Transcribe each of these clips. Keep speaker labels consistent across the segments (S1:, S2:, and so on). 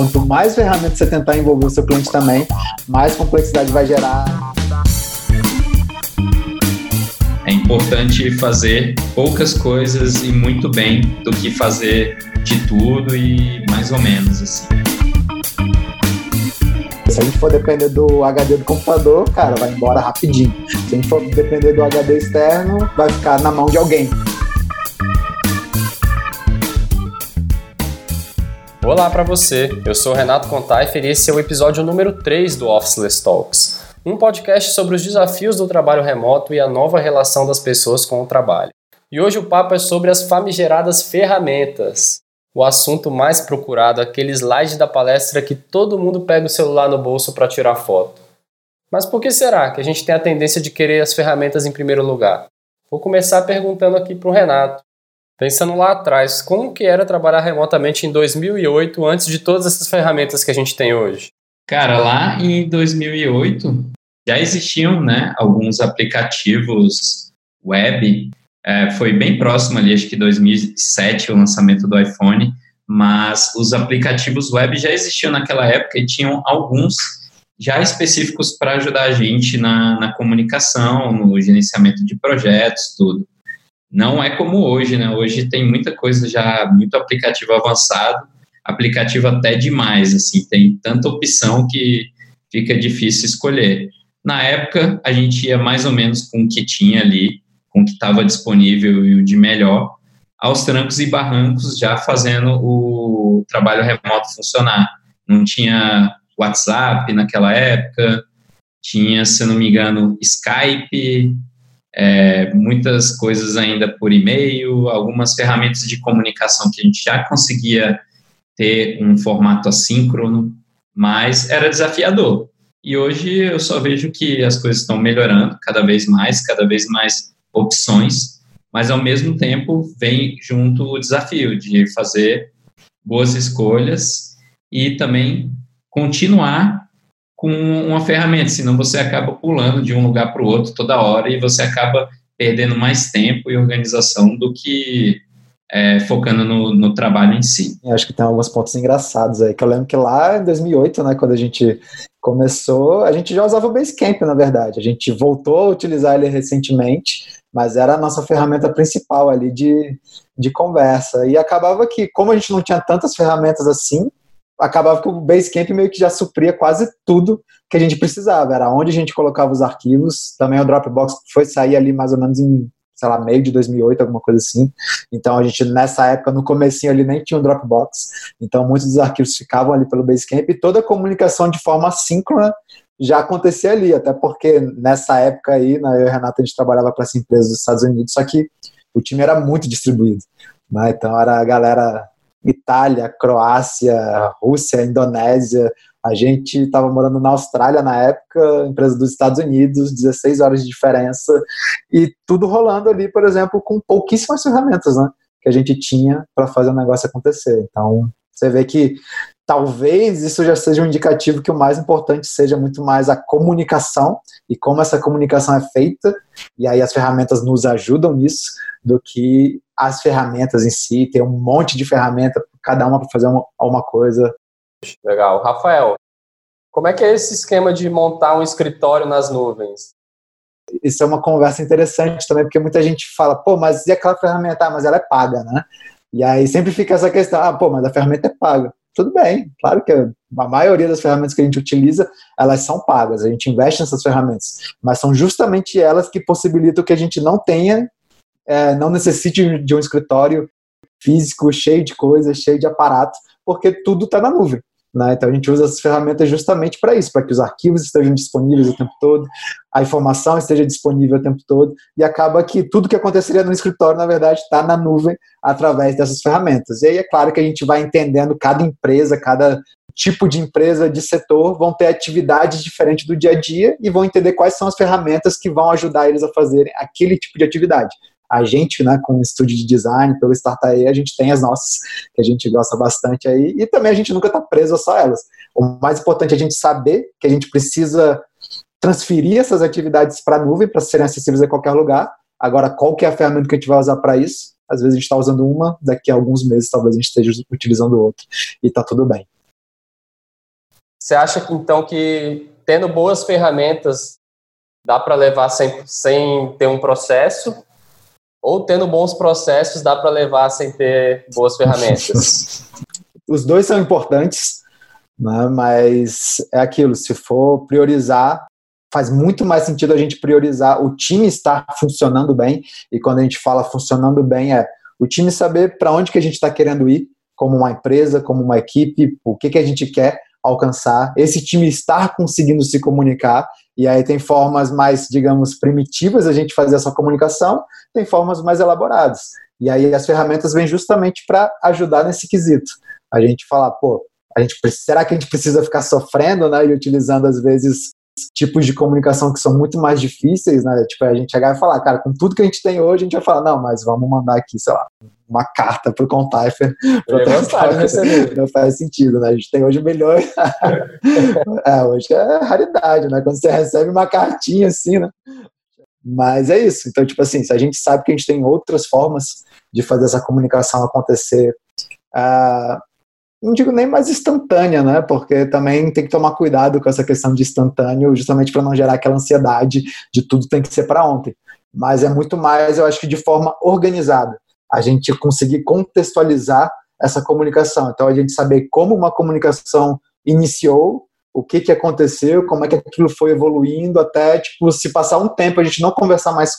S1: Quanto mais ferramentas você tentar envolver o seu cliente também, mais complexidade vai gerar.
S2: É importante fazer poucas coisas e muito bem do que fazer de tudo e mais ou menos assim.
S1: Se a gente for depender do HD do computador, cara, vai embora rapidinho. Se a gente for depender do HD externo, vai ficar na mão de alguém.
S3: Olá para você, eu sou Renato Contaifer e esse é o episódio número 3 do Officeless Talks, um podcast sobre os desafios do trabalho remoto e a nova relação das pessoas com o trabalho. E hoje o papo é sobre as famigeradas ferramentas o assunto mais procurado, aquele slide da palestra que todo mundo pega o celular no bolso para tirar foto. Mas por que será que a gente tem a tendência de querer as ferramentas em primeiro lugar? Vou começar perguntando aqui para o Renato. Pensando lá atrás, como que era trabalhar remotamente em 2008 antes de todas essas ferramentas que a gente tem hoje?
S2: Cara, lá em 2008 já existiam né, alguns aplicativos web é, foi bem próximo ali, acho que 2007, o lançamento do iPhone, mas os aplicativos web já existiam naquela época e tinham alguns já específicos para ajudar a gente na, na comunicação, no gerenciamento de projetos, tudo. Não é como hoje, né? Hoje tem muita coisa já, muito aplicativo avançado, aplicativo até demais, assim, tem tanta opção que fica difícil escolher. Na época, a gente ia mais ou menos com o que tinha ali, com o que estava disponível e o de melhor, aos trancos e barrancos, já fazendo o trabalho remoto funcionar. Não tinha WhatsApp naquela época, tinha, se não me engano, Skype, é, muitas coisas ainda por e-mail, algumas ferramentas de comunicação que a gente já conseguia ter um formato assíncrono, mas era desafiador. E hoje eu só vejo que as coisas estão melhorando cada vez mais, cada vez mais opções, mas ao mesmo tempo vem junto o desafio de fazer boas escolhas e também continuar com uma ferramenta, senão você acaba pulando de um lugar para o outro toda hora e você acaba perdendo mais tempo e organização do que é, focando no, no, trabalho em si.
S1: Eu acho que tem alguns pontos engraçados aí, que eu lembro que lá em 2008, né, quando a gente começou, a gente já usava o Basecamp, na verdade, a gente voltou a utilizar ele recentemente, mas era a nossa ferramenta principal ali de, de conversa. E acabava que, como a gente não tinha tantas ferramentas assim, acabava que o Basecamp meio que já supria quase tudo que a gente precisava. Era onde a gente colocava os arquivos. Também o Dropbox foi sair ali mais ou menos em, sei lá, meio de 2008, alguma coisa assim. Então a gente, nessa época, no comecinho ali, nem tinha o Dropbox. Então muitos dos arquivos ficavam ali pelo Basecamp e toda a comunicação de forma síncrona já acontecia ali, até porque nessa época aí, né, eu e a Renata, a gente trabalhava para essa empresa dos Estados Unidos, só que o time era muito distribuído. Né? Então era a galera Itália, Croácia, Rússia, Indonésia. A gente estava morando na Austrália na época, empresa dos Estados Unidos, 16 horas de diferença, e tudo rolando ali, por exemplo, com pouquíssimas ferramentas, né? Que a gente tinha para fazer o negócio acontecer. Então, você vê que talvez isso já seja um indicativo que o mais importante seja muito mais a comunicação e como essa comunicação é feita, e aí as ferramentas nos ajudam nisso, do que as ferramentas em si, ter um monte de ferramenta, cada uma para fazer uma, uma coisa.
S3: Legal. Rafael, como é que é esse esquema de montar um escritório nas nuvens?
S1: Isso é uma conversa interessante também, porque muita gente fala, pô, mas e aquela ferramenta? Ah, mas ela é paga, né? E aí sempre fica essa questão, ah, pô, mas a ferramenta é paga tudo bem. Claro que a maioria das ferramentas que a gente utiliza, elas são pagas, a gente investe nessas ferramentas, mas são justamente elas que possibilitam que a gente não tenha, é, não necessite de um escritório físico cheio de coisas, cheio de aparatos, porque tudo está na nuvem. Né? Então a gente usa essas ferramentas justamente para isso, para que os arquivos estejam disponíveis o tempo todo, a informação esteja disponível o tempo todo, e acaba que tudo que aconteceria no escritório, na verdade, está na nuvem através dessas ferramentas. E aí é claro que a gente vai entendendo cada empresa, cada tipo de empresa, de setor, vão ter atividades diferentes do dia a dia e vão entender quais são as ferramentas que vão ajudar eles a fazerem aquele tipo de atividade a gente, né, com o estúdio de design, pelo Startae, a gente tem as nossas, que a gente gosta bastante aí, e também a gente nunca está preso a só elas. O mais importante é a gente saber que a gente precisa transferir essas atividades para a nuvem para serem acessíveis a qualquer lugar. Agora, qual que é a ferramenta que a gente vai usar para isso? Às vezes a gente está usando uma, daqui a alguns meses talvez a gente esteja utilizando outra, e está tudo bem.
S3: Você acha que então que tendo boas ferramentas dá para levar sem, sem ter um processo? Ou tendo bons processos dá para levar sem ter boas ferramentas?
S1: Os dois são importantes, né? mas é aquilo, se for priorizar, faz muito mais sentido a gente priorizar o time estar funcionando bem, e quando a gente fala funcionando bem é o time saber para onde que a gente está querendo ir, como uma empresa, como uma equipe, o que, que a gente quer alcançar, esse time estar conseguindo se comunicar, e aí tem formas mais, digamos, primitivas a gente fazer essa comunicação, tem formas mais elaboradas. E aí as ferramentas vêm justamente para ajudar nesse quesito. A gente falar, pô, a gente, será que a gente precisa ficar sofrendo, né, e utilizando às vezes tipos de comunicação que são muito mais difíceis, né? Tipo, a gente chegar e falar, cara, com tudo que a gente tem hoje, a gente vai falar, não, mas vamos mandar aqui, sei lá, uma carta pro Contaifer. Não faz sentido, né? A gente tem hoje milhões. é, hoje é raridade, né? Quando você recebe uma cartinha assim, né? Mas é isso. Então, tipo assim, se a gente sabe que a gente tem outras formas de fazer essa comunicação acontecer, uh, não digo nem mais instantânea, né? Porque também tem que tomar cuidado com essa questão de instantâneo, justamente para não gerar aquela ansiedade de tudo tem que ser para ontem. Mas é muito mais, eu acho que de forma organizada. A gente conseguir contextualizar essa comunicação. Então, a gente saber como uma comunicação iniciou, o que, que aconteceu, como é que aquilo foi evoluindo, até, tipo, se passar um tempo a gente não conversar mais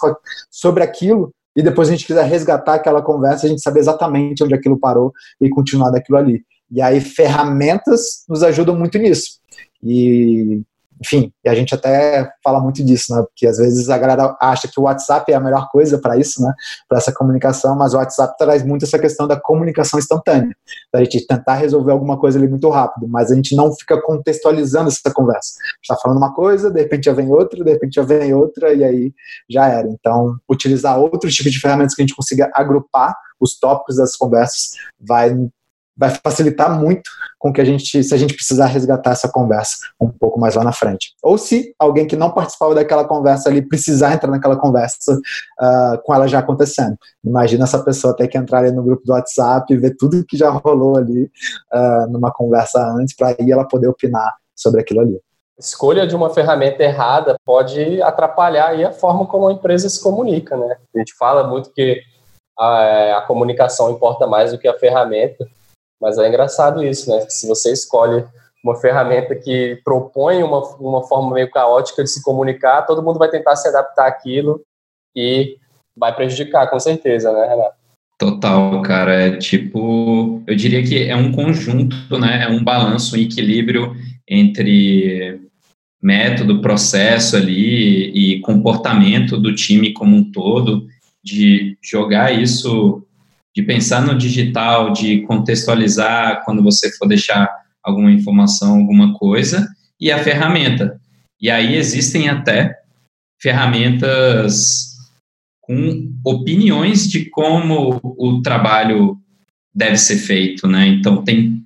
S1: sobre aquilo, e depois a gente quiser resgatar aquela conversa, a gente saber exatamente onde aquilo parou e continuar daquilo ali. E aí ferramentas nos ajudam muito nisso. E, enfim, e a gente até fala muito disso, né? Porque às vezes a galera acha que o WhatsApp é a melhor coisa para isso, né? Para essa comunicação, mas o WhatsApp traz muito essa questão da comunicação instantânea, da gente tentar resolver alguma coisa ali muito rápido, mas a gente não fica contextualizando essa conversa. Está falando uma coisa, de repente já vem outra, de repente já vem outra e aí já era. Então, utilizar outros tipos de ferramentas que a gente consiga agrupar os tópicos das conversas vai vai facilitar muito com que a gente, se a gente precisar resgatar essa conversa um pouco mais lá na frente. Ou se alguém que não participava daquela conversa ali precisar entrar naquela conversa uh, com ela já acontecendo. Imagina essa pessoa ter que entrar ali no grupo do WhatsApp e ver tudo que já rolou ali uh, numa conversa antes para aí ela poder opinar sobre aquilo ali.
S3: Escolha de uma ferramenta errada pode atrapalhar aí a forma como a empresa se comunica, né? A gente fala muito que a, a comunicação importa mais do que a ferramenta, mas é engraçado isso, né? Se você escolhe uma ferramenta que propõe uma, uma forma meio caótica de se comunicar, todo mundo vai tentar se adaptar àquilo e vai prejudicar, com certeza, né, Renato?
S2: Total, cara. É tipo, eu diria que é um conjunto, né? É um balanço, um equilíbrio entre método, processo ali e comportamento do time como um todo, de jogar isso de pensar no digital, de contextualizar quando você for deixar alguma informação, alguma coisa, e a ferramenta. E aí existem até ferramentas com opiniões de como o trabalho deve ser feito, né? Então tem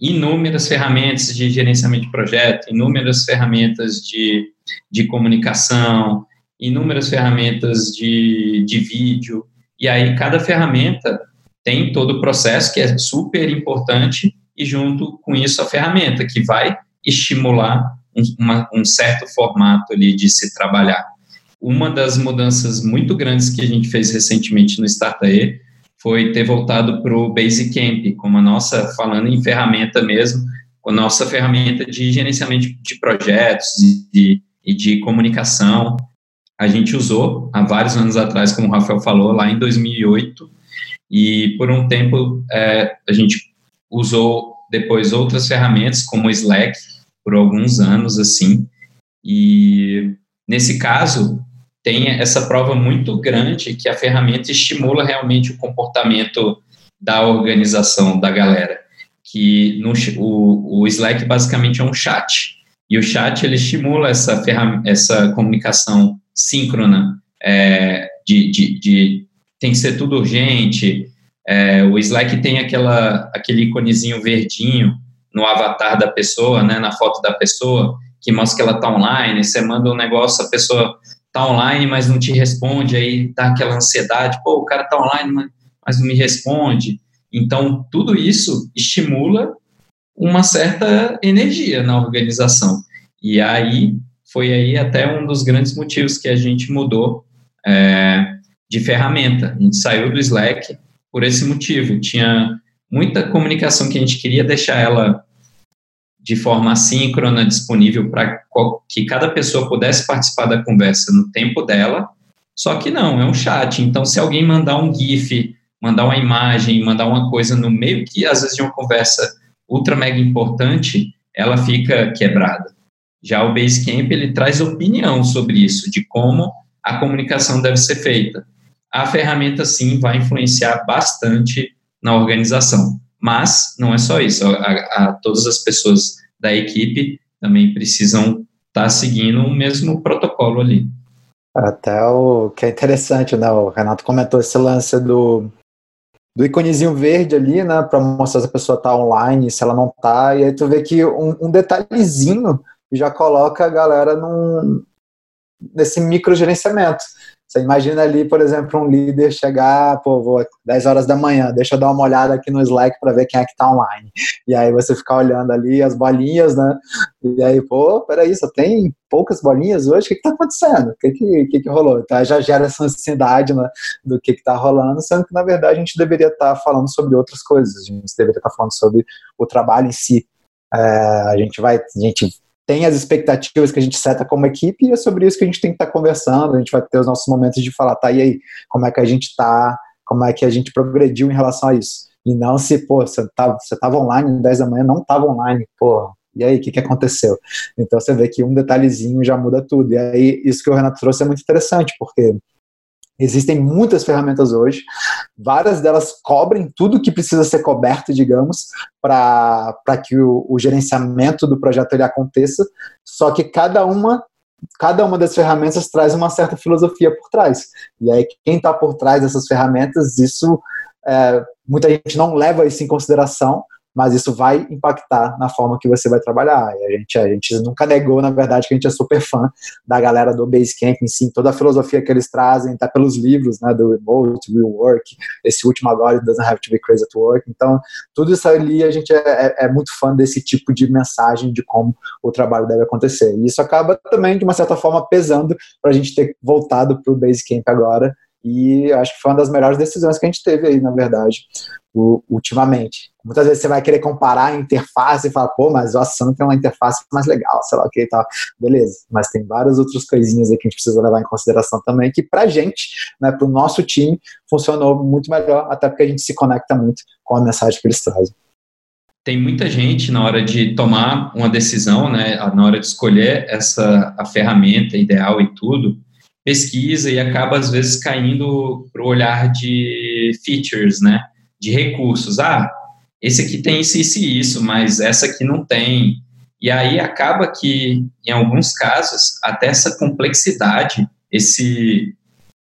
S2: inúmeras ferramentas de gerenciamento de projeto, inúmeras ferramentas de, de comunicação, inúmeras ferramentas de, de vídeo, e aí cada ferramenta tem todo o processo que é super importante e junto com isso a ferramenta que vai estimular um, uma, um certo formato ali de se trabalhar. Uma das mudanças muito grandes que a gente fez recentemente no Startae foi ter voltado para o Basecamp, como a nossa, falando em ferramenta mesmo, a nossa ferramenta de gerenciamento de projetos e de, e de comunicação. A gente usou há vários anos atrás, como o Rafael falou, lá em 2008, e por um tempo é, a gente usou depois outras ferramentas como o Slack por alguns anos assim. E nesse caso tem essa prova muito grande que a ferramenta estimula realmente o comportamento da organização da galera. Que no, o, o Slack basicamente é um chat. E o chat ele estimula essa essa comunicação síncrona é, de, de, de tem que ser tudo urgente. É, o Slack tem aquela, aquele iconezinho verdinho no avatar da pessoa, né, na foto da pessoa, que mostra que ela está online. Você manda um negócio, a pessoa está online, mas não te responde, aí dá aquela ansiedade. Pô, o cara está online, mas não me responde. Então, tudo isso estimula uma certa energia na organização. E aí foi aí até um dos grandes motivos que a gente mudou é, de ferramenta. A gente saiu do Slack por esse motivo. Tinha muita comunicação que a gente queria deixar ela de forma assíncrona, disponível para que cada pessoa pudesse participar da conversa no tempo dela. Só que não, é um chat. Então, se alguém mandar um GIF, mandar uma imagem, mandar uma coisa no meio que às vezes de uma conversa ultra mega importante, ela fica quebrada. Já o Basecamp ele traz opinião sobre isso, de como a comunicação deve ser feita. A ferramenta sim vai influenciar bastante na organização, mas não é só isso. A, a todas as pessoas da equipe também precisam estar tá seguindo o mesmo protocolo ali.
S1: Até o que é interessante, né? O Renato comentou esse lance do do iconezinho verde ali, né, para mostrar se a pessoa está online, se ela não está, e aí tu vê que um, um detalhezinho já coloca a galera num, nesse microgerenciamento. Você imagina ali, por exemplo, um líder chegar, pô, vou 10 horas da manhã, deixa eu dar uma olhada aqui no Slack para ver quem é que tá online. E aí você ficar olhando ali as bolinhas, né? E aí, pô, peraí, só tem poucas bolinhas hoje, o que que tá acontecendo? O que que, que, que rolou? Então já gera essa ansiedade né, do que que tá rolando, sendo que na verdade a gente deveria estar tá falando sobre outras coisas, a gente deveria estar tá falando sobre o trabalho em si. É, a gente vai, a gente tem as expectativas que a gente seta como equipe e é sobre isso que a gente tem que estar tá conversando. A gente vai ter os nossos momentos de falar, tá, e aí, como é que a gente tá, como é que a gente progrediu em relação a isso. E não se, pô, você estava você tava online 10 da manhã, não estava online, pô, e aí, o que, que aconteceu? Então você vê que um detalhezinho já muda tudo. E aí, isso que o Renato trouxe é muito interessante, porque Existem muitas ferramentas hoje, várias delas cobrem tudo que precisa ser coberto, digamos, para que o, o, gerenciamento do projeto ele aconteça, só que cada uma cada uma das ferramentas traz uma certa filosofia por trás. E aí, quem está por trás dessas ferramentas, isso é, muita gente não leva isso em consideração, mas isso vai impactar na forma que você vai trabalhar. E a gente, a gente nunca negou, na verdade, que a gente é super fã da galera do Basecamp em si, toda a filosofia que eles trazem, até pelos livros, né, do Remote, Real Work, esse último agora, Doesn't Have to Be Crazy at Work. Então, tudo isso ali, a gente é, é, é muito fã desse tipo de mensagem de como o trabalho deve acontecer. E isso acaba também, de uma certa forma, pesando para a gente ter voltado para o Basecamp agora, e acho que foi uma das melhores decisões que a gente teve aí, na verdade, ultimamente. Muitas vezes você vai querer comparar a interface e falar, pô, mas o Asana tem uma interface mais legal, sei lá o que e tal. Beleza, mas tem várias outras coisinhas aí que a gente precisa levar em consideração também, que pra gente, né, pro nosso time, funcionou muito melhor, até porque a gente se conecta muito com a mensagem que eles trazem
S2: tem muita gente na hora de tomar uma decisão, né, na hora de escolher essa a ferramenta ideal e tudo, pesquisa e acaba às vezes caindo para o olhar de features, né? De recursos. Ah, esse aqui tem isso, isso e isso, mas essa aqui não tem. E aí acaba que, em alguns casos, até essa complexidade, esse,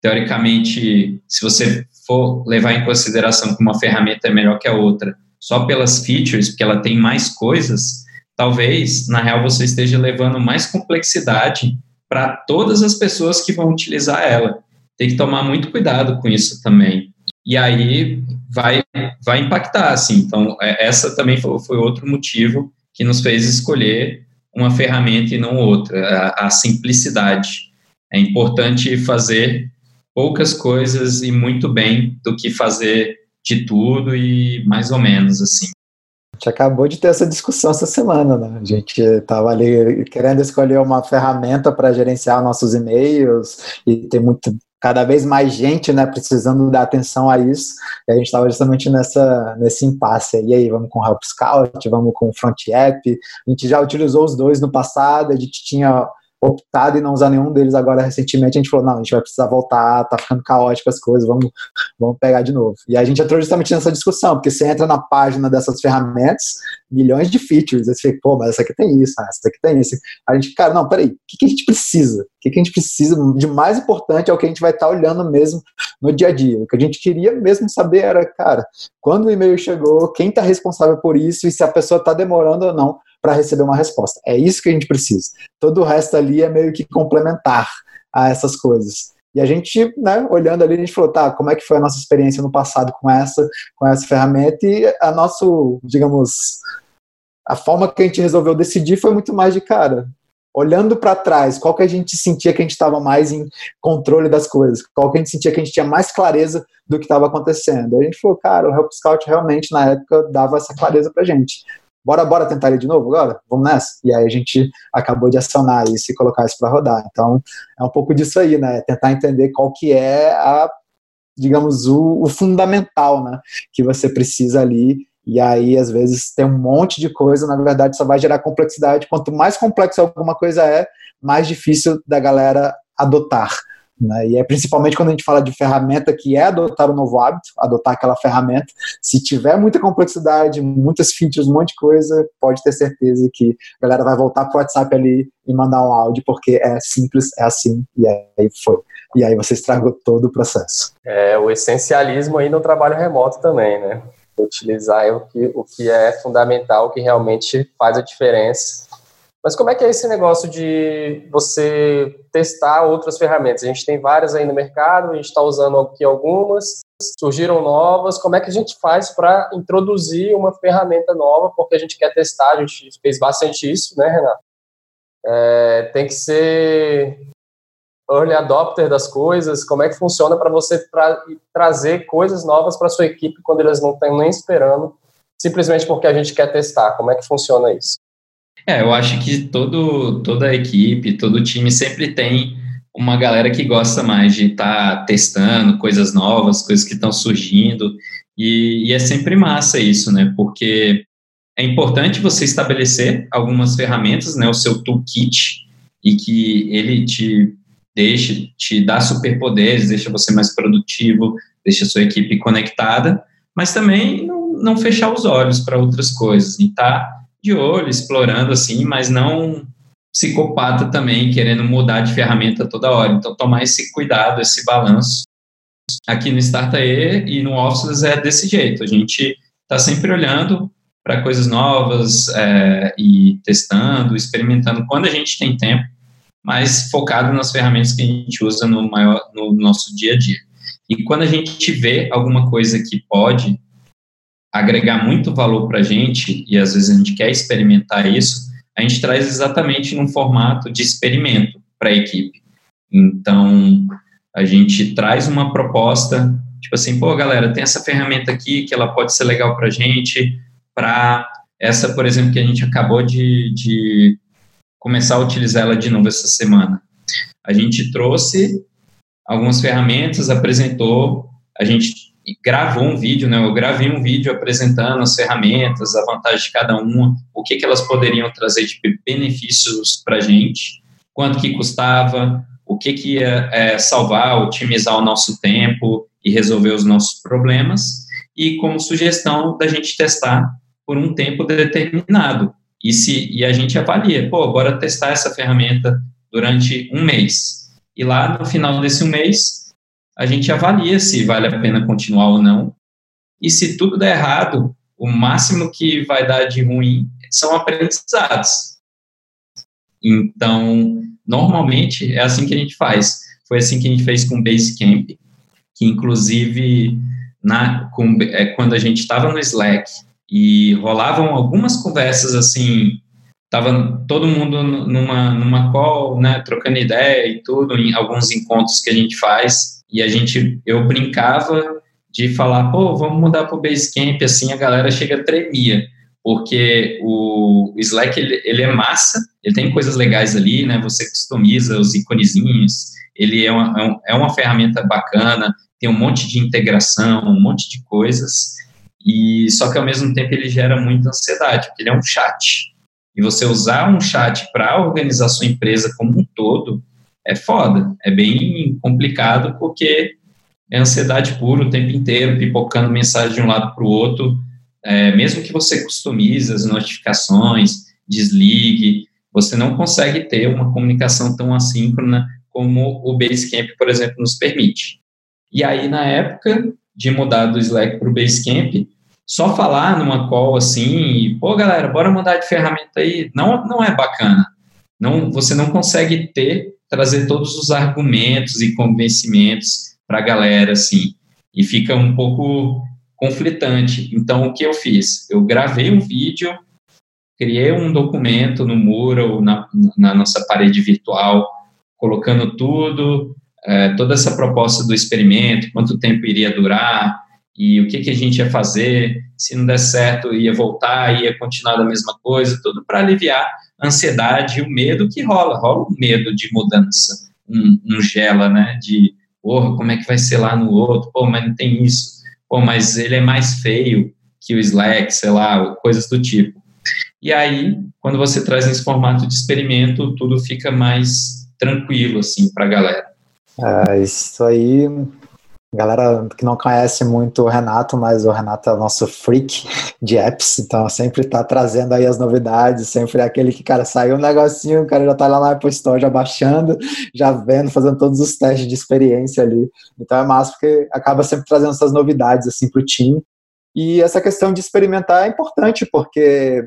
S2: teoricamente, se você for levar em consideração que uma ferramenta é melhor que a outra, só pelas features, porque ela tem mais coisas, talvez, na real, você esteja levando mais complexidade para todas as pessoas que vão utilizar ela. Tem que tomar muito cuidado com isso também. E aí vai, vai impactar, assim. Então, é, essa também foi, foi outro motivo que nos fez escolher uma ferramenta e não outra, a, a simplicidade. É importante fazer poucas coisas e muito bem do que fazer de tudo e mais ou menos assim
S1: gente acabou de ter essa discussão essa semana, né? A gente estava ali querendo escolher uma ferramenta para gerenciar nossos e-mails e tem muito cada vez mais gente, né, precisando dar atenção a isso. E a gente estava justamente nessa nesse impasse. E aí, vamos com o Help Scout, vamos com o Front App. A gente já utilizou os dois no passado, a gente tinha optado em não usar nenhum deles agora recentemente, a gente falou, não, a gente vai precisar voltar, tá ficando caótico as coisas, vamos, vamos pegar de novo. E a gente entrou justamente nessa discussão, porque você entra na página dessas ferramentas, milhões de features, aí você fica, pô, mas essa aqui tem isso, essa aqui tem isso. A gente, cara, não, peraí, o que, que a gente precisa? O que, que a gente precisa de mais importante é o que a gente vai estar tá olhando mesmo no dia a dia. O que a gente queria mesmo saber era, cara, quando o e-mail chegou, quem está responsável por isso e se a pessoa está demorando ou não para receber uma resposta. É isso que a gente precisa. Todo o resto ali é meio que complementar a essas coisas. E a gente, né, olhando ali, a gente falou, tá, como é que foi a nossa experiência no passado com essa, com essa ferramenta e a nosso, digamos, a forma que a gente resolveu decidir foi muito mais de cara. Olhando para trás, qual que a gente sentia que a gente estava mais em controle das coisas? Qual que a gente sentia que a gente tinha mais clareza do que estava acontecendo? A gente falou, cara, o Help Scout realmente na época dava essa clareza para gente. Bora, bora tentar ele de novo agora? Vamos nessa? E aí a gente acabou de acionar isso e colocar isso para rodar. Então, é um pouco disso aí, né? Tentar entender qual que é a, digamos, o, o fundamental, né? Que você precisa ali e aí, às vezes, tem um monte de coisa, na verdade, só vai gerar complexidade. Quanto mais complexo alguma coisa é, mais difícil da galera adotar. Né? E é principalmente quando a gente fala de ferramenta, que é adotar o um novo hábito, adotar aquela ferramenta. Se tiver muita complexidade, muitas features, um monte de coisa, pode ter certeza que a galera vai voltar para o WhatsApp ali e mandar um áudio, porque é simples, é assim, e aí foi. E aí você estragou todo o processo.
S3: É, o essencialismo aí no trabalho remoto também, né? utilizar o que, o que é fundamental, o que realmente faz a diferença. Mas como é que é esse negócio de você testar outras ferramentas? A gente tem várias aí no mercado, a gente está usando aqui algumas, surgiram novas. Como é que a gente faz para introduzir uma ferramenta nova? Porque a gente quer testar, a gente fez bastante isso, né, Renato? É, tem que ser early adopter das coisas? Como é que funciona para você tra trazer coisas novas para sua equipe quando eles não estão nem esperando, simplesmente porque a gente quer testar? Como é que funciona isso?
S2: É, eu acho que todo, toda a equipe, todo time sempre tem uma galera que gosta mais de estar tá testando coisas novas, coisas que estão surgindo, e, e é sempre massa isso, né? Porque é importante você estabelecer algumas ferramentas, né, o seu toolkit, e que ele te deixa, te dá superpoderes, deixa você mais produtivo, deixa sua equipe conectada, mas também não, não fechar os olhos para outras coisas, e tá de olho, explorando assim, mas não psicopata também, querendo mudar de ferramenta toda hora. Então, tomar esse cuidado, esse balanço. Aqui no Startae e no Office é desse jeito, a gente está sempre olhando para coisas novas é, e testando, experimentando quando a gente tem tempo mas focado nas ferramentas que a gente usa no, maior, no nosso dia a dia. E quando a gente vê alguma coisa que pode agregar muito valor para a gente, e às vezes a gente quer experimentar isso, a gente traz exatamente num formato de experimento para a equipe. Então, a gente traz uma proposta, tipo assim, pô, galera, tem essa ferramenta aqui que ela pode ser legal para a gente, para essa, por exemplo, que a gente acabou de, de começar a utilizar ela de novo essa semana. A gente trouxe algumas ferramentas, apresentou, a gente gravou um vídeo, né? Eu gravei um vídeo apresentando as ferramentas, a vantagem de cada uma, o que, que elas poderiam trazer de benefícios para a gente, quanto que custava, o que, que ia é, salvar, otimizar o nosso tempo e resolver os nossos problemas, e como sugestão da gente testar por um tempo determinado. E, se, e a gente avalia, pô, bora testar essa ferramenta durante um mês. E lá no final desse mês, a gente avalia se vale a pena continuar ou não. E se tudo der errado, o máximo que vai dar de ruim são aprendizados. Então, normalmente é assim que a gente faz. Foi assim que a gente fez com o Basecamp, que inclusive na, com, é, quando a gente estava no Slack, e rolavam algumas conversas assim, tava todo mundo numa, numa call, né, trocando ideia e tudo, em alguns encontros que a gente faz, e a gente, eu brincava de falar, pô, vamos mudar para o Basecamp, assim, a galera chega tremia, porque o Slack, ele, ele é massa, ele tem coisas legais ali, né, você customiza os iconezinhos, ele é uma, é, é uma ferramenta bacana, tem um monte de integração, um monte de coisas, e só que ao mesmo tempo ele gera muita ansiedade, porque ele é um chat. E você usar um chat para organizar sua empresa como um todo é foda, é bem complicado porque é ansiedade pura o tempo inteiro, pipocando mensagem de um lado para o outro. É, mesmo que você customize as notificações, desligue, você não consegue ter uma comunicação tão assíncrona como o Basecamp, por exemplo, nos permite. E aí, na época, de mudar do Slack para o Basecamp, só falar numa call assim, pô, galera, bora mudar de ferramenta aí, não, não é bacana. Não, você não consegue ter, trazer todos os argumentos e convencimentos para a galera, assim, e fica um pouco conflitante. Então, o que eu fiz? Eu gravei um vídeo criei um documento no Mural, na, na nossa parede virtual, colocando tudo, é, toda essa proposta do experimento, quanto tempo iria durar e o que, que a gente ia fazer, se não der certo, ia voltar, ia continuar da mesma coisa, tudo para aliviar ansiedade e o medo que rola, rola um medo de mudança, um, um gela, né, de, porra, como é que vai ser lá no outro, pô, mas não tem isso, pô, mas ele é mais feio que o Slack, sei lá, coisas do tipo. E aí, quando você traz nesse formato de experimento, tudo fica mais tranquilo, assim, para a galera.
S1: É, isso aí, galera que não conhece muito o Renato, mas o Renato é o nosso freak de apps, então sempre tá trazendo aí as novidades, sempre é aquele que, cara, saiu um negocinho, o cara já tá lá na Apple Store já baixando, já vendo, fazendo todos os testes de experiência ali. Então é massa porque acaba sempre trazendo essas novidades, assim, pro time. E essa questão de experimentar é importante, porque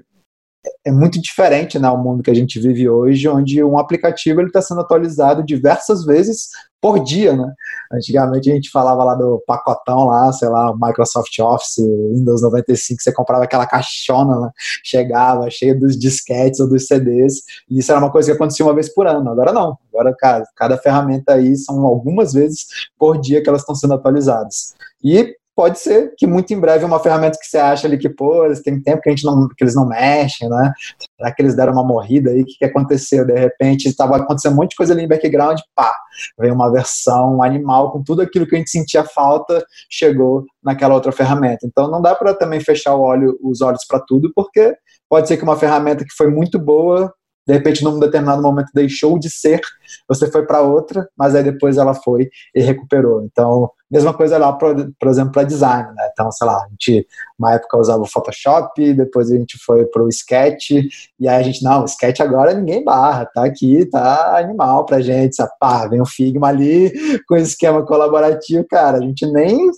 S1: é muito diferente né, o mundo que a gente vive hoje, onde um aplicativo está sendo atualizado diversas vezes por dia, né? Antigamente a gente falava lá do pacotão lá, sei lá, Microsoft Office, Windows 95, você comprava aquela caixona, né? chegava cheia dos disquetes ou dos CDs, e isso era uma coisa que acontecia uma vez por ano. Agora não. Agora, cara, cada ferramenta aí são algumas vezes por dia que elas estão sendo atualizadas. E pode ser que muito em breve uma ferramenta que você acha ali que, pô, têm tempo que, a gente não, que eles não mexem, né? Será que eles deram uma morrida aí? O que, que aconteceu? De repente estava acontecendo um monte de coisa ali em background, pá, veio uma versão animal com tudo aquilo que a gente sentia falta, chegou naquela outra ferramenta. Então não dá para também fechar olho, os olhos para tudo, porque pode ser que uma ferramenta que foi muito boa de repente, num determinado momento, deixou de ser, você foi para outra, mas aí depois ela foi e recuperou. Então, mesma coisa lá, por, por exemplo, para design, né? Então, sei lá, a gente, uma época usava o Photoshop, depois a gente foi para o Sketch, e aí a gente, não, o Sketch agora ninguém barra, tá aqui, tá animal pra gente, sabe? Pá, vem o Figma ali com esquema colaborativo, cara, a gente nem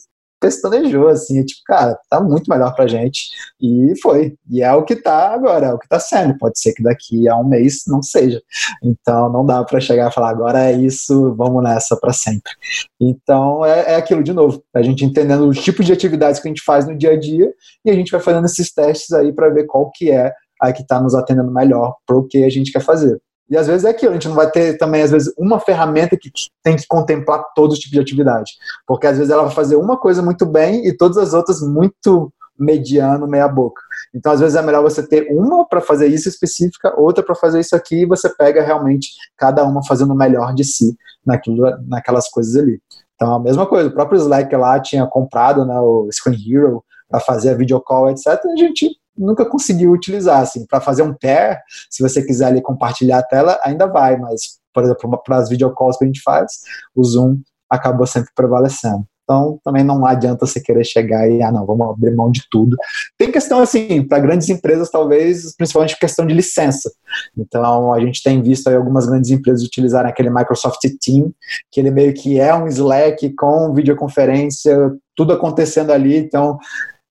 S1: pestanejou, assim, tipo, cara, tá muito melhor pra gente. E foi. E é o que tá agora, é o que tá sendo. Pode ser que daqui a um mês não seja. Então não dá para chegar e falar, agora é isso, vamos nessa para sempre. Então é, é aquilo de novo, a gente entendendo os tipos de atividades que a gente faz no dia a dia e a gente vai fazendo esses testes aí para ver qual que é a que está nos atendendo melhor para o que a gente quer fazer. E às vezes é aquilo, a gente não vai ter também, às vezes, uma ferramenta que tem que contemplar todos os tipos de atividade. Porque às vezes ela vai fazer uma coisa muito bem e todas as outras muito mediano, meia boca. Então, às vezes é melhor você ter uma para fazer isso específica, outra para fazer isso aqui, e você pega realmente cada uma fazendo o melhor de si naquilo, naquelas coisas ali. Então, a mesma coisa, o próprio Slack lá tinha comprado né, o Screen Hero para fazer a video call, etc. A gente nunca conseguiu utilizar, assim, para fazer um pair, se você quiser ali compartilhar a tela, ainda vai, mas, por exemplo, para as videocalls que a gente faz, o Zoom acabou sempre prevalecendo. Então, também não adianta você querer chegar e, ah, não, vamos abrir mão de tudo. Tem questão, assim, para grandes empresas, talvez, principalmente questão de licença. Então, a gente tem visto aí algumas grandes empresas utilizarem aquele Microsoft Team, que ele meio que é um Slack com videoconferência, tudo acontecendo ali. Então,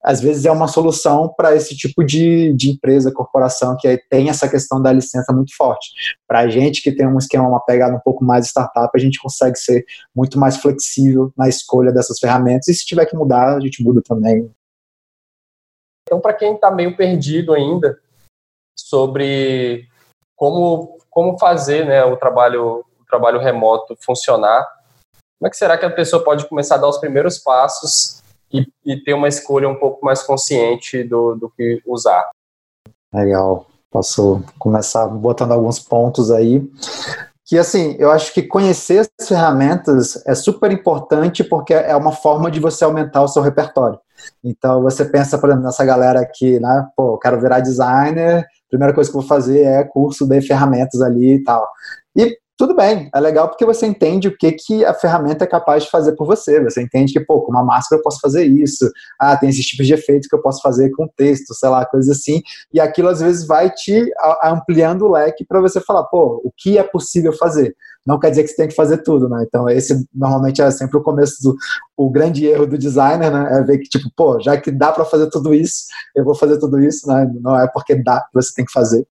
S1: às vezes é uma solução para esse tipo de, de empresa, corporação, que tem essa questão da licença muito forte. Para a gente que tem um esquema, uma pegada um pouco mais startup, a gente consegue ser muito mais flexível na escolha dessas ferramentas, e se tiver que mudar, a gente muda também.
S3: Então, para quem está meio perdido ainda sobre como, como fazer né, o, trabalho, o trabalho remoto funcionar, como é que será que a pessoa pode começar a dar os primeiros passos e, e ter uma escolha um pouco mais consciente do, do que usar.
S1: Legal. Posso começar botando alguns pontos aí. Que assim, eu acho que conhecer as ferramentas é super importante porque é uma forma de você aumentar o seu repertório. Então você pensa, por exemplo, nessa galera aqui, né? Pô, quero virar designer, primeira coisa que eu vou fazer é curso de ferramentas ali e tal. E tudo bem, é legal porque você entende o que, que a ferramenta é capaz de fazer por você. Você entende que, pô, com uma máscara eu posso fazer isso. Ah, tem esses tipos de efeitos que eu posso fazer com texto, sei lá, coisas assim. E aquilo às vezes vai te ampliando o leque para você falar, pô, o que é possível fazer. Não quer dizer que você tem que fazer tudo, né? Então, esse normalmente é sempre o começo do o grande erro do designer, né? É ver que, tipo, pô, já que dá para fazer tudo isso, eu vou fazer tudo isso, né? Não é porque dá que você tem que fazer.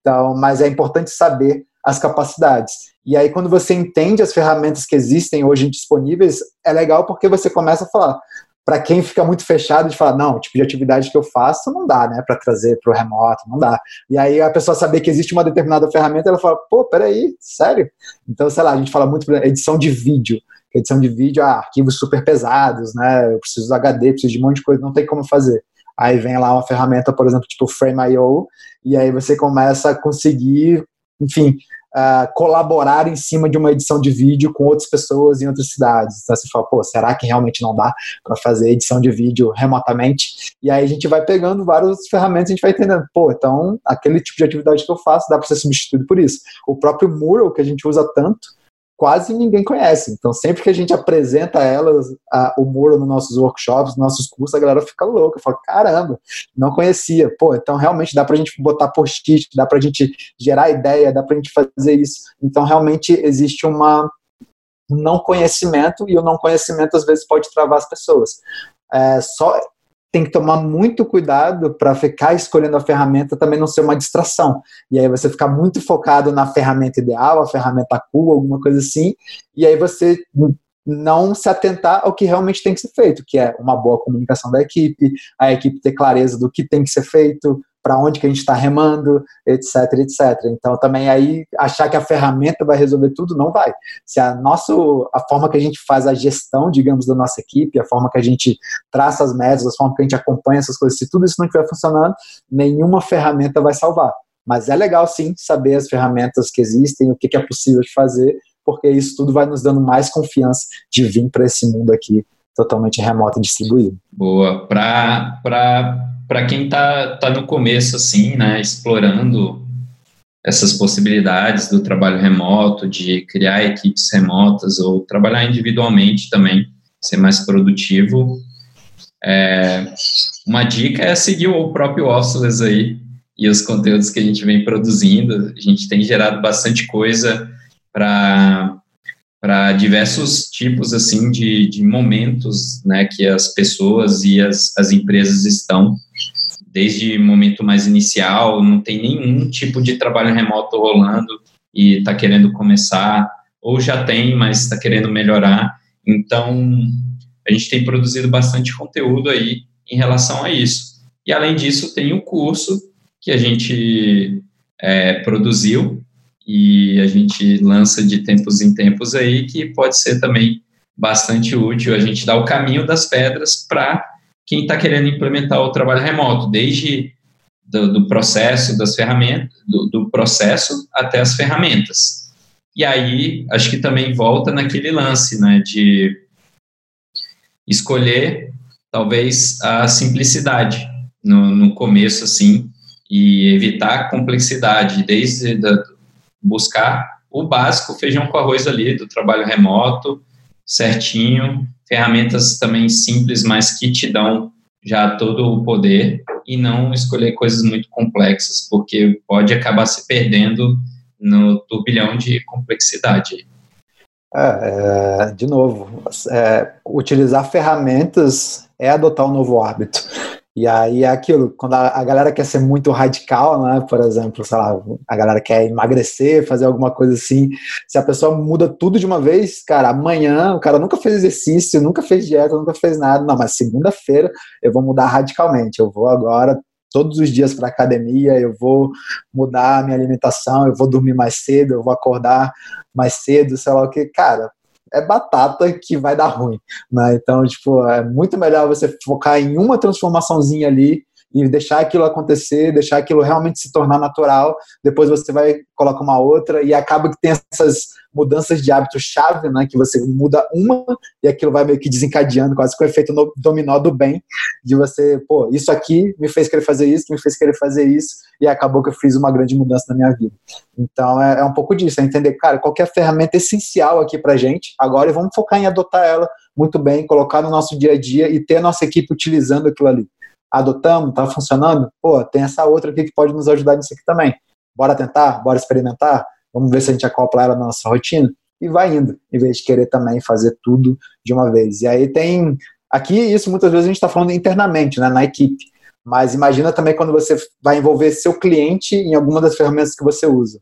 S1: Então, mas é importante saber as capacidades. E aí, quando você entende as ferramentas que existem hoje disponíveis, é legal porque você começa a falar: para quem fica muito fechado de falar, não, o tipo de atividade que eu faço não dá, né, para trazer para o remoto, não dá. E aí a pessoa saber que existe uma determinada ferramenta, ela fala, pô, peraí, sério? Então, sei lá, a gente fala muito edição de vídeo. Edição de vídeo, ah, arquivos super pesados, né, eu preciso do HD, preciso de um monte de coisa, não tem como fazer. Aí vem lá uma ferramenta, por exemplo, tipo Frame.io, e aí você começa a conseguir, enfim, uh, colaborar em cima de uma edição de vídeo com outras pessoas em outras cidades. Então você fala, pô, será que realmente não dá para fazer edição de vídeo remotamente? E aí a gente vai pegando várias ferramentas e a gente vai entendendo, pô, então aquele tipo de atividade que eu faço dá para ser substituído por isso. O próprio Mural que a gente usa tanto, quase ninguém conhece. Então, sempre que a gente apresenta elas, a, o Muro nos nossos workshops, nos nossos cursos, a galera fica louca, fala, caramba, não conhecia. Pô, então realmente dá pra gente botar post-it, dá pra gente gerar ideia, dá pra gente fazer isso. Então, realmente existe uma não conhecimento e o não conhecimento às vezes pode travar as pessoas. É, só tem que tomar muito cuidado para ficar escolhendo a ferramenta também não ser uma distração. E aí você ficar muito focado na ferramenta ideal, a ferramenta cool, alguma coisa assim, e aí você não se atentar ao que realmente tem que ser feito, que é uma boa comunicação da equipe, a equipe ter clareza do que tem que ser feito, para onde que a gente está remando, etc, etc. Então também aí achar que a ferramenta vai resolver tudo não vai. Se a nossa a forma que a gente faz a gestão, digamos, da nossa equipe, a forma que a gente traça as metas, a forma que a gente acompanha essas coisas, se tudo isso não estiver funcionando, nenhuma ferramenta vai salvar. Mas é legal sim saber as ferramentas que existem, o que, que é possível de fazer, porque isso tudo vai nos dando mais confiança de vir para esse mundo aqui totalmente remoto e distribuído.
S2: Boa. Para para quem está tá no começo, assim, né, explorando essas possibilidades do trabalho remoto, de criar equipes remotas ou trabalhar individualmente também, ser mais produtivo, é, uma dica é seguir o próprio Officeless aí e os conteúdos que a gente vem produzindo. A gente tem gerado bastante coisa para para diversos tipos assim de, de momentos né, que as pessoas e as, as empresas estão desde momento mais inicial, não tem nenhum tipo de trabalho remoto rolando e está querendo começar, ou já tem, mas está querendo melhorar. Então, a gente tem produzido bastante conteúdo aí em relação a isso. E, além disso, tem o um curso que a gente é, produziu e a gente lança de tempos em tempos aí, que pode ser também bastante útil. A gente dá o caminho das pedras para quem está querendo implementar o trabalho remoto, desde do, do processo das ferramentas, do, do, processo até as ferramentas. E aí, acho que também volta naquele lance, né, de escolher talvez a simplicidade no, no começo, assim, e evitar a complexidade, desde da, buscar o básico, feijão com arroz ali, do trabalho remoto, certinho, ferramentas também simples, mas que te dão já todo o poder e não escolher coisas muito complexas, porque pode acabar se perdendo no turbilhão de complexidade.
S1: É, é, de novo, é, utilizar ferramentas é adotar um novo hábito. E aí é aquilo, quando a, a, galera quer ser muito radical, né? Por exemplo, sei lá, a galera quer emagrecer, fazer alguma coisa assim. Se a pessoa muda tudo de uma vez, cara, amanhã o cara nunca fez exercício, nunca fez dieta, nunca fez nada. Não, mas segunda-feira eu vou mudar radicalmente. Eu vou agora todos os dias para academia, eu vou mudar a minha alimentação, eu vou dormir mais cedo, eu vou acordar mais cedo, sei lá o que. Cara, é batata que vai dar ruim, né? Então, tipo, é muito melhor você focar em uma transformaçãozinha ali e deixar aquilo acontecer, deixar aquilo realmente se tornar natural. Depois você vai colocar uma outra e acaba que tem essas mudanças de hábito chave, né, que você muda uma e aquilo vai meio que desencadeando, quase com o efeito dominó do bem, de você, pô, isso aqui me fez querer fazer isso, me fez querer fazer isso e acabou que eu fiz uma grande mudança na minha vida. Então é, é um pouco disso, é entender, cara, qual é a ferramenta essencial aqui pra gente, agora vamos focar em adotar ela muito bem, colocar no nosso dia a dia e ter a nossa equipe utilizando aquilo ali adotamos, está funcionando, pô, tem essa outra aqui que pode nos ajudar nisso aqui também. Bora tentar, bora experimentar, vamos ver se a gente acopla ela na nossa rotina e vai indo, em vez de querer também fazer tudo de uma vez. E aí tem, aqui isso muitas vezes a gente está falando internamente, né, na equipe, mas imagina também quando você vai envolver seu cliente em alguma das ferramentas que você usa.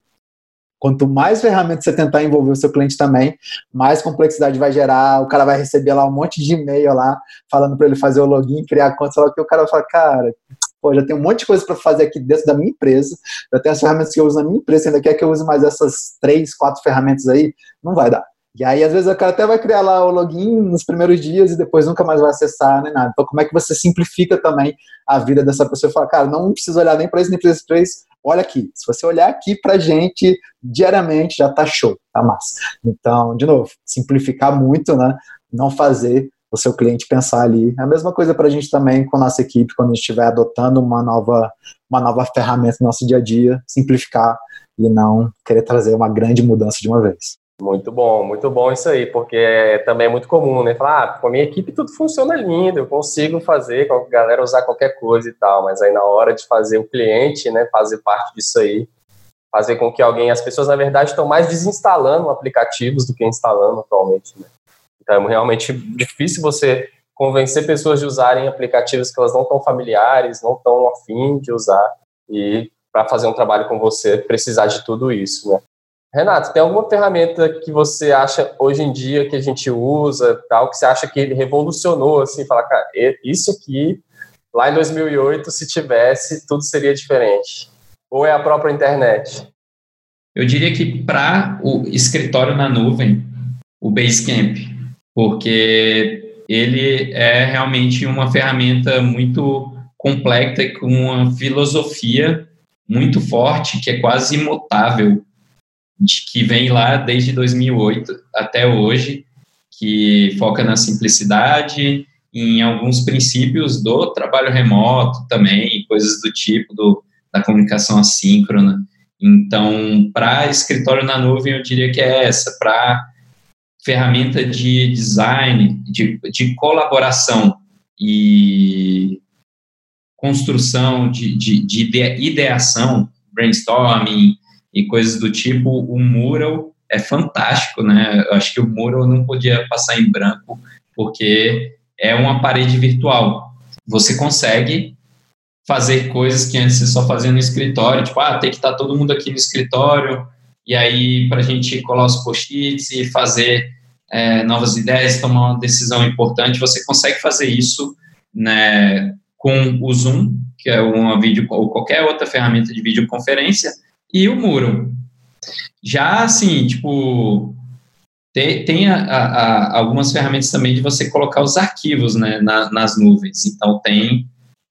S1: Quanto mais ferramentas você tentar envolver o seu cliente também, mais complexidade vai gerar, o cara vai receber lá um monte de e-mail lá, falando para ele fazer o login, criar conta, o que, o cara fala, cara, pô, já tem um monte de coisa para fazer aqui dentro da minha empresa, já tem as ferramentas que eu uso na minha empresa, ainda quer que eu use mais essas três, quatro ferramentas aí, não vai dar. E aí, às vezes, o cara até vai criar lá o login nos primeiros dias e depois nunca mais vai acessar nem nada. Então, como é que você simplifica também a vida dessa pessoa fala, cara, não precisa olhar nem para isso, nem para isso. Olha aqui. Se você olhar aqui para gente diariamente, já tá show, tá massa. Então, de novo, simplificar muito, né? Não fazer o seu cliente pensar ali. É a mesma coisa para a gente também com a nossa equipe, quando a gente estiver adotando uma nova, uma nova ferramenta no nosso dia a dia, simplificar e não querer trazer uma grande mudança de uma vez.
S3: Muito bom, muito bom isso aí, porque é, também é muito comum, né? Falar, ah, com a minha equipe tudo funciona lindo, eu consigo fazer com a galera usar qualquer coisa e tal, mas aí na hora de fazer o cliente, né, fazer parte disso aí, fazer com que alguém, as pessoas na verdade estão mais desinstalando aplicativos do que instalando atualmente, né? Então é realmente difícil você convencer pessoas de usarem aplicativos que elas não estão familiares, não estão afim de usar e para fazer um trabalho com você precisar de tudo isso, né? Renato, tem alguma ferramenta que você acha hoje em dia que a gente usa, tal, que você acha que revolucionou, assim, falar, cara, isso aqui, lá em 2008, se tivesse, tudo seria diferente? Ou é a própria internet?
S2: Eu diria que para o escritório na nuvem, o Basecamp, porque ele é realmente uma ferramenta muito completa e com uma filosofia muito forte, que é quase imutável que vem lá desde 2008 até hoje, que foca na simplicidade, em alguns princípios do trabalho remoto também, coisas do tipo do, da comunicação assíncrona. Então, para escritório na nuvem, eu diria que é essa. Para ferramenta de design, de, de colaboração e construção, de, de, de ideação, brainstorming, e coisas do tipo, o mural é fantástico, né? Eu acho que o mural não podia passar em branco, porque é uma parede virtual. Você consegue fazer coisas que antes você só fazia no escritório, tipo, ah, tem que estar todo mundo aqui no escritório, e aí para a gente colar os post-its e fazer é, novas ideias, tomar uma decisão importante, você consegue fazer isso né, com o Zoom, que é uma vídeo ou qualquer outra ferramenta de videoconferência, e o muro. Já assim, tipo, tem, tem a, a, algumas ferramentas também de você colocar os arquivos né, na, nas nuvens. Então, tem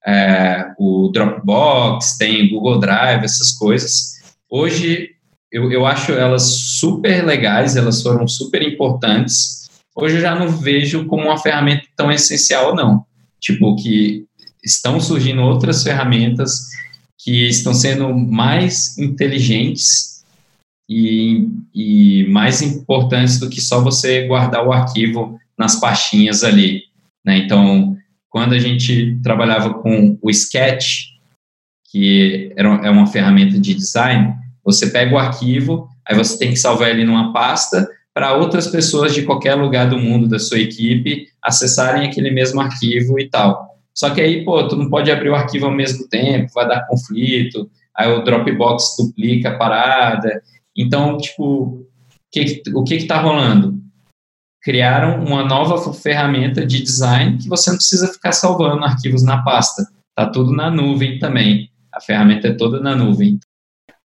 S2: é, o Dropbox, tem o Google Drive, essas coisas. Hoje, eu, eu acho elas super legais, elas foram super importantes. Hoje, eu já não vejo como uma ferramenta tão essencial, não. Tipo, que estão surgindo outras ferramentas que estão sendo mais inteligentes e, e mais importantes do que só você guardar o arquivo nas pastinhas ali. Né? Então, quando a gente trabalhava com o Sketch, que é uma ferramenta de design, você pega o arquivo, aí você tem que salvar ele numa pasta para outras pessoas de qualquer lugar do mundo da sua equipe acessarem aquele mesmo arquivo e tal. Só que aí, pô, tu não pode abrir o arquivo ao mesmo tempo, vai dar conflito, aí o Dropbox duplica a parada. Então, tipo, que, o que está rolando? Criaram uma nova ferramenta de design que você não precisa ficar salvando arquivos na pasta. Tá tudo na nuvem também. A ferramenta é toda na nuvem.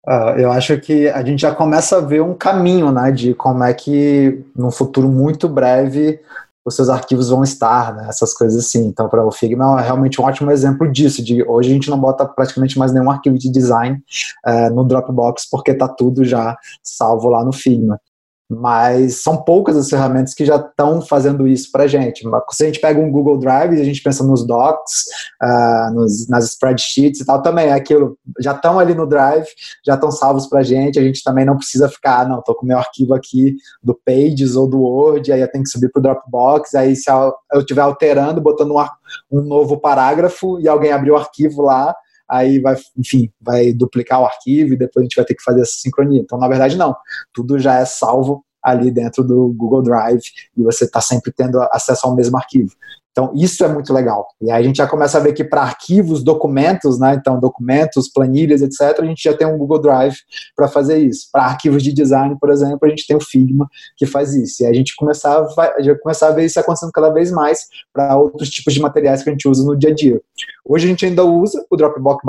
S1: Uh, eu acho que a gente já começa a ver um caminho, né, de como é que, num futuro muito breve, os seus arquivos vão estar, né? Essas coisas assim. Então, para o Figma é realmente um ótimo exemplo disso. De hoje a gente não bota praticamente mais nenhum arquivo de design é, no Dropbox porque está tudo já salvo lá no Figma mas são poucas as ferramentas que já estão fazendo isso para a gente. Se a gente pega um Google Drive e a gente pensa nos docs, uh, nos, nas spreadsheets e tal, também é aquilo, já estão ali no Drive, já estão salvos para a gente, a gente também não precisa ficar, ah, não, estou com meu arquivo aqui do Pages ou do Word, aí eu tenho que subir para o Dropbox, aí se eu estiver alterando, botando um, um novo parágrafo e alguém abrir o arquivo lá, aí vai, enfim, vai duplicar o arquivo e depois a gente vai ter que fazer essa sincronia. Então, na verdade, não. Tudo já é salvo ali dentro do Google Drive e você está sempre tendo acesso ao mesmo arquivo. Então, isso é muito legal. E aí a gente já começa a ver que para arquivos, documentos, né? Então, documentos, planilhas, etc., a gente já tem um Google Drive para fazer isso. Para arquivos de design, por exemplo, a gente tem o Figma que faz isso. E a gente começava, já começava a ver isso acontecendo cada vez mais para outros tipos de materiais que a gente usa no dia a dia. Hoje a gente ainda usa o Dropbox,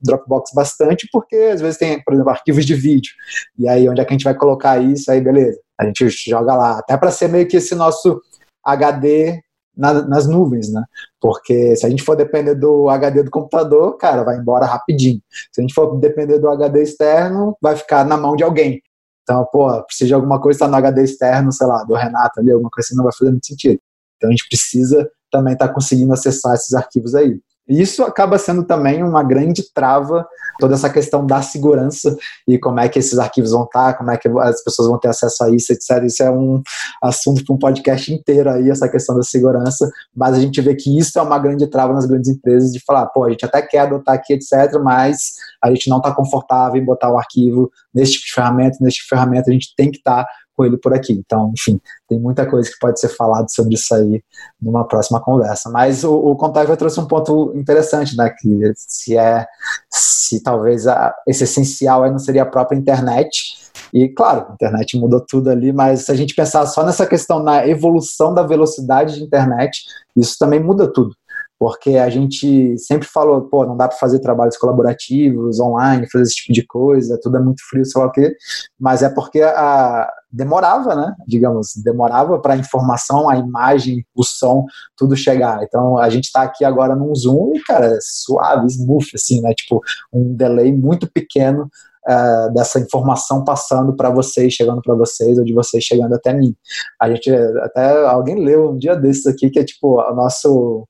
S1: Dropbox bastante, porque às vezes tem, por exemplo, arquivos de vídeo. E aí, onde é que a gente vai colocar isso? Aí, beleza. A gente joga lá. Até para ser meio que esse nosso HD na, nas nuvens, né? Porque se a gente for depender do HD do computador, cara, vai embora rapidinho. Se a gente for depender do HD externo, vai ficar na mão de alguém. Então, pô, precisa de alguma coisa, tá no HD externo, sei lá, do Renato ali, alguma coisa assim, não vai fazer muito sentido. Então a gente precisa também estar tá conseguindo acessar esses arquivos aí. Isso acaba sendo também uma grande trava, toda essa questão da segurança e como é que esses arquivos vão estar, como é que as pessoas vão ter acesso a isso, etc. Isso é um assunto para um podcast inteiro aí, essa questão da segurança, mas a gente vê que isso é uma grande trava nas grandes empresas de falar, pô, a gente até quer adotar aqui, etc., mas a gente não está confortável em botar o arquivo nesse tipo de ferramenta, nesse tipo de ferramenta a gente tem que estar tá com ele por aqui. Então, enfim, tem muita coisa que pode ser falado sobre isso aí numa próxima conversa. Mas o, o trouxe um ponto interessante, né? Que se é, se talvez a, esse essencial aí não seria a própria internet. E claro, a internet mudou tudo ali, mas se a gente pensar só nessa questão na evolução da velocidade de internet, isso também muda tudo porque a gente sempre falou, pô, não dá para fazer trabalhos colaborativos, online, fazer esse tipo de coisa, tudo é muito frio, sei lá o quê, mas é porque a, demorava, né, digamos, demorava para a informação, a imagem, o som, tudo chegar. Então, a gente está aqui agora num Zoom e, cara, suave, smooth, assim, né, tipo, um delay muito pequeno Uh, dessa informação passando para vocês, chegando para vocês, ou de vocês chegando até mim. A gente até alguém leu um dia desses aqui que é tipo o nosso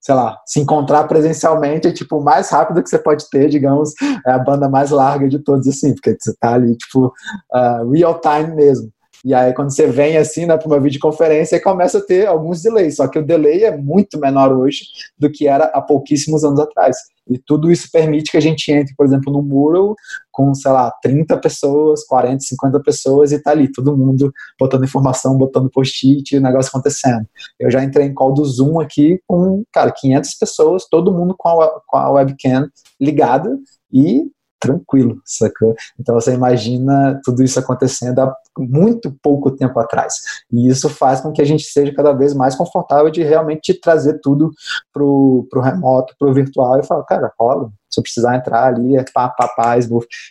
S1: sei lá, se encontrar presencialmente é tipo o mais rápido que você pode ter, digamos, é a banda mais larga de todos, assim, porque você tá ali, tipo, uh, real time mesmo. E aí, quando você vem assim, né, para uma videoconferência, começa a ter alguns delays. Só que o delay é muito menor hoje do que era há pouquíssimos anos atrás. E tudo isso permite que a gente entre, por exemplo, no Mural com, sei lá, 30 pessoas, 40, 50 pessoas e tá ali todo mundo botando informação, botando post-it o negócio acontecendo. Eu já entrei em call do Zoom aqui com, cara, 500 pessoas, todo mundo com a, com a webcam ligada e tranquilo, sacou? Então você imagina tudo isso acontecendo há muito pouco tempo atrás. E isso faz com que a gente seja cada vez mais confortável de realmente trazer tudo pro, pro remoto, pro virtual e falar, cara, rola, se eu precisar entrar ali, é pá, pá, pá.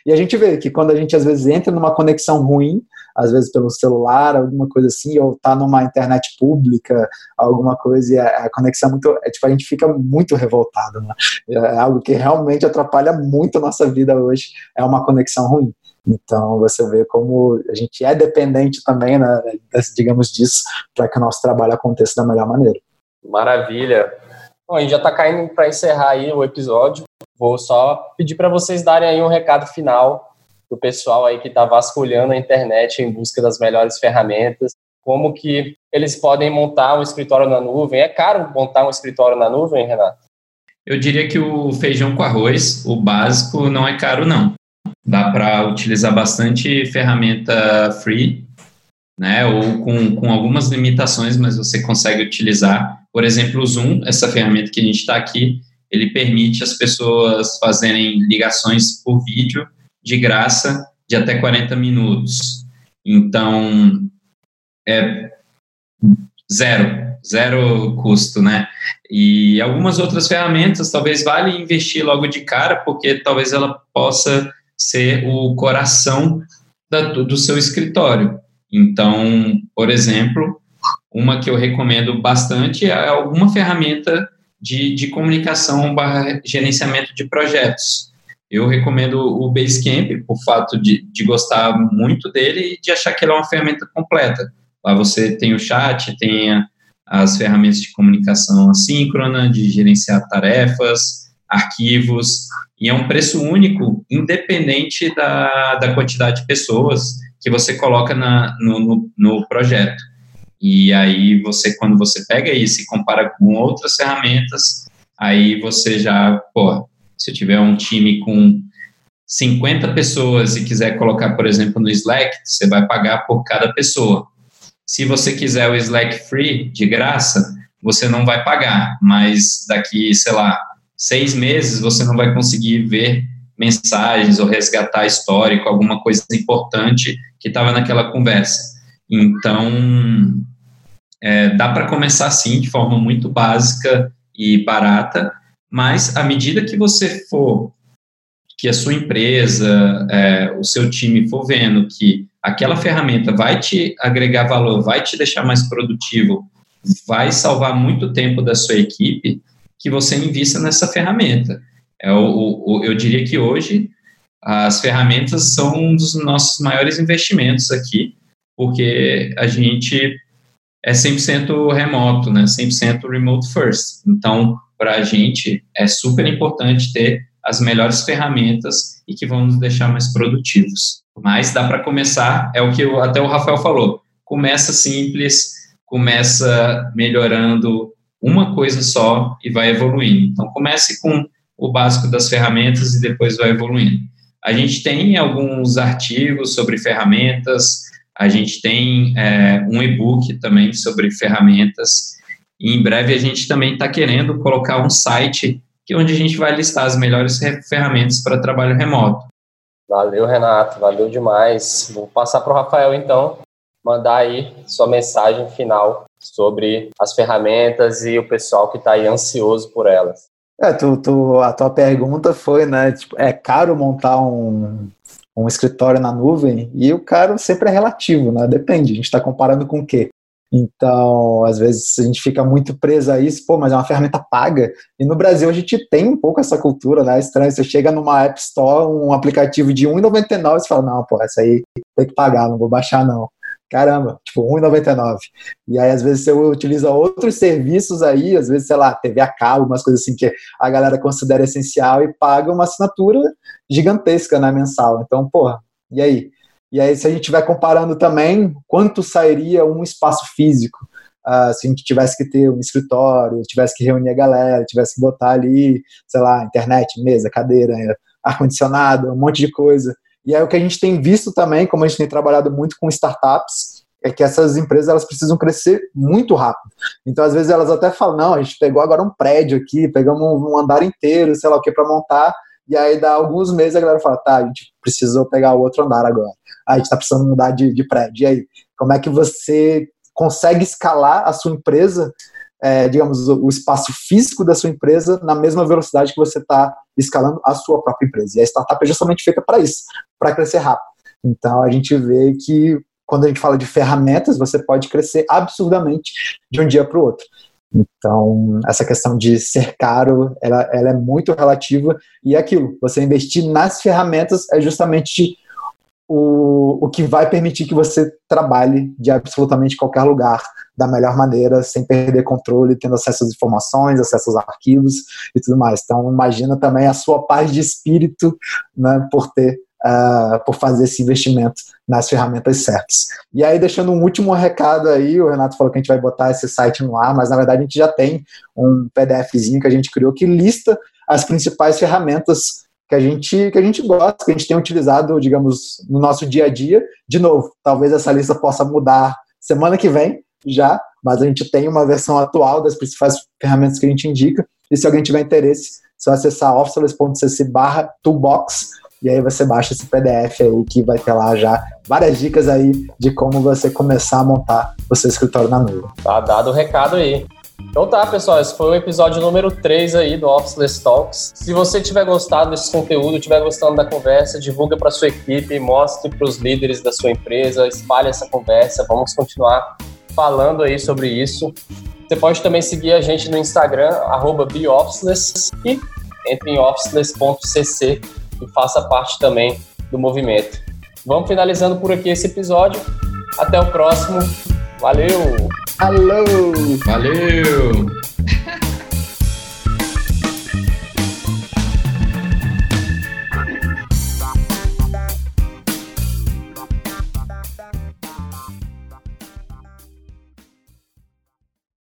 S1: E a gente vê que quando a gente às vezes entra numa conexão ruim, às vezes pelo celular, alguma coisa assim, ou tá numa internet pública, alguma coisa, e a, a conexão é muito. É, tipo, a gente fica muito revoltado, né? É algo que realmente atrapalha muito a nossa vida hoje, é uma conexão ruim. Então você vê como a gente é dependente também, né, digamos disso, para que o nosso trabalho aconteça da melhor maneira.
S3: Maravilha. Bom, a gente já está caindo para encerrar aí o episódio. Vou só pedir para vocês darem aí um recado final para o pessoal aí que está vasculhando a internet em busca das melhores ferramentas, como que eles podem montar um escritório na nuvem. É caro montar um escritório na nuvem, Renato?
S2: Eu diria que o feijão com arroz, o básico, não é caro, não. Dá para utilizar bastante ferramenta free, né? Ou com, com algumas limitações, mas você consegue utilizar. Por exemplo, o Zoom, essa ferramenta que a gente está aqui, ele permite as pessoas fazerem ligações por vídeo de graça de até 40 minutos. Então, é zero, zero custo, né? E algumas outras ferramentas talvez vale investir logo de cara, porque talvez ela possa ser o coração da, do seu escritório. Então, por exemplo, uma que eu recomendo bastante é alguma ferramenta de, de comunicação barra gerenciamento de projetos. Eu recomendo o Basecamp, por fato de, de gostar muito dele e de achar que ele é uma ferramenta completa. Lá você tem o chat, tem a, as ferramentas de comunicação assíncrona, de gerenciar tarefas, arquivos, e é um preço único, independente da, da quantidade de pessoas que você coloca na, no, no, no projeto. E aí você, quando você pega isso e compara com outras ferramentas, aí você já, pô, se tiver um time com 50 pessoas e quiser colocar, por exemplo, no Slack, você vai pagar por cada pessoa. Se você quiser o Slack free, de graça, você não vai pagar, mas daqui, sei lá, seis meses você não vai conseguir ver mensagens ou resgatar histórico, alguma coisa importante que estava naquela conversa. Então, é, dá para começar assim, de forma muito básica e barata, mas à medida que você for, que a sua empresa, é, o seu time for vendo que aquela ferramenta vai te agregar valor, vai te deixar mais produtivo, vai salvar muito tempo da sua equipe, que você invista nessa ferramenta. É o, o, eu diria que hoje as ferramentas são um dos nossos maiores investimentos aqui, porque a gente é 100% remoto, né? 100% remote first. Então, para a gente é super importante ter as melhores ferramentas e que vão nos deixar mais produtivos. Mas dá para começar, é o que eu, até o Rafael falou, começa simples, começa melhorando uma coisa só e vai evoluindo. Então, comece com o básico das ferramentas e depois vai evoluindo. A gente tem alguns artigos sobre ferramentas, a gente tem é, um e-book também sobre ferramentas, e em breve a gente também está querendo colocar um site que é onde a gente vai listar as melhores ferramentas para trabalho remoto.
S3: Valeu, Renato, valeu demais. Vou passar para o Rafael então, mandar aí sua mensagem final sobre as ferramentas e o pessoal que está aí ansioso por elas.
S1: É, tu, tu, a tua pergunta foi, né? Tipo, é caro montar um, um escritório na nuvem? E o caro sempre é relativo, né? Depende, a gente está comparando com o quê? Então, às vezes a gente fica muito preso a isso, pô, mas é uma ferramenta paga. E no Brasil a gente tem um pouco essa cultura, né? É estranho, você chega numa App Store, um aplicativo de R$1,99 e fala, não, pô, essa aí tem que pagar, não vou baixar não caramba, tipo, R$1,99. E aí, às vezes, você utiliza outros serviços aí, às vezes, sei lá, TV a cabo, umas coisas assim que a galera considera essencial e paga uma assinatura gigantesca, né, mensal. Então, porra, e aí? E aí, se a gente estiver comparando também, quanto sairia um espaço físico? Uh, se a gente tivesse que ter um escritório, tivesse que reunir a galera, tivesse que botar ali, sei lá, internet, mesa, cadeira, ar-condicionado, um monte de coisa. E aí o que a gente tem visto também, como a gente tem trabalhado muito com startups, é que essas empresas elas precisam crescer muito rápido. Então, às vezes, elas até falam: não, a gente pegou agora um prédio aqui, pegamos um andar inteiro, sei lá o que, para montar. E aí, dá alguns meses, a galera fala: tá, a gente precisou pegar o outro andar agora. a gente está precisando mudar de, de prédio. E aí, como é que você consegue escalar a sua empresa é, digamos, o espaço físico da sua empresa na mesma velocidade que você está escalando a sua própria empresa. E a startup é justamente feita para isso, para crescer rápido. Então a gente vê que quando a gente fala de ferramentas, você pode crescer absurdamente de um dia para o outro. Então, essa questão de ser caro, ela, ela é muito relativa e é aquilo, você investir nas ferramentas é justamente o, o que vai permitir que você trabalhe de absolutamente qualquer lugar da melhor maneira, sem perder controle, tendo acesso às informações, acesso aos arquivos e tudo mais. Então, imagina também a sua paz de espírito né, por ter Uh, por fazer esse investimento nas ferramentas certas. E aí, deixando um último recado aí, o Renato falou que a gente vai botar esse site no ar, mas na verdade a gente já tem um PDFzinho que a gente criou que lista as principais ferramentas que a gente que a gente gosta, que a gente tem utilizado, digamos, no nosso dia a dia. De novo, talvez essa lista possa mudar semana que vem já, mas a gente tem uma versão atual das principais ferramentas que a gente indica. E se alguém tiver interesse, é só acessar officeless.cc barra toolbox e aí você baixa esse PDF aí que vai ter lá já várias dicas aí de como você começar a montar o seu escritório na nuvem.
S3: Tá dado o recado aí. Então tá, pessoal, esse foi o episódio número 3 aí do Officeless Talks. Se você tiver gostado desse conteúdo, tiver gostando da conversa, divulga para sua equipe, mostre para os líderes da sua empresa, espalhe essa conversa, vamos continuar falando aí sobre isso. Você pode também seguir a gente no Instagram, arroba e entre em officeless.cc e faça parte também do movimento. Vamos finalizando por aqui esse episódio. Até o próximo. Valeu!
S1: Alô!
S2: Valeu!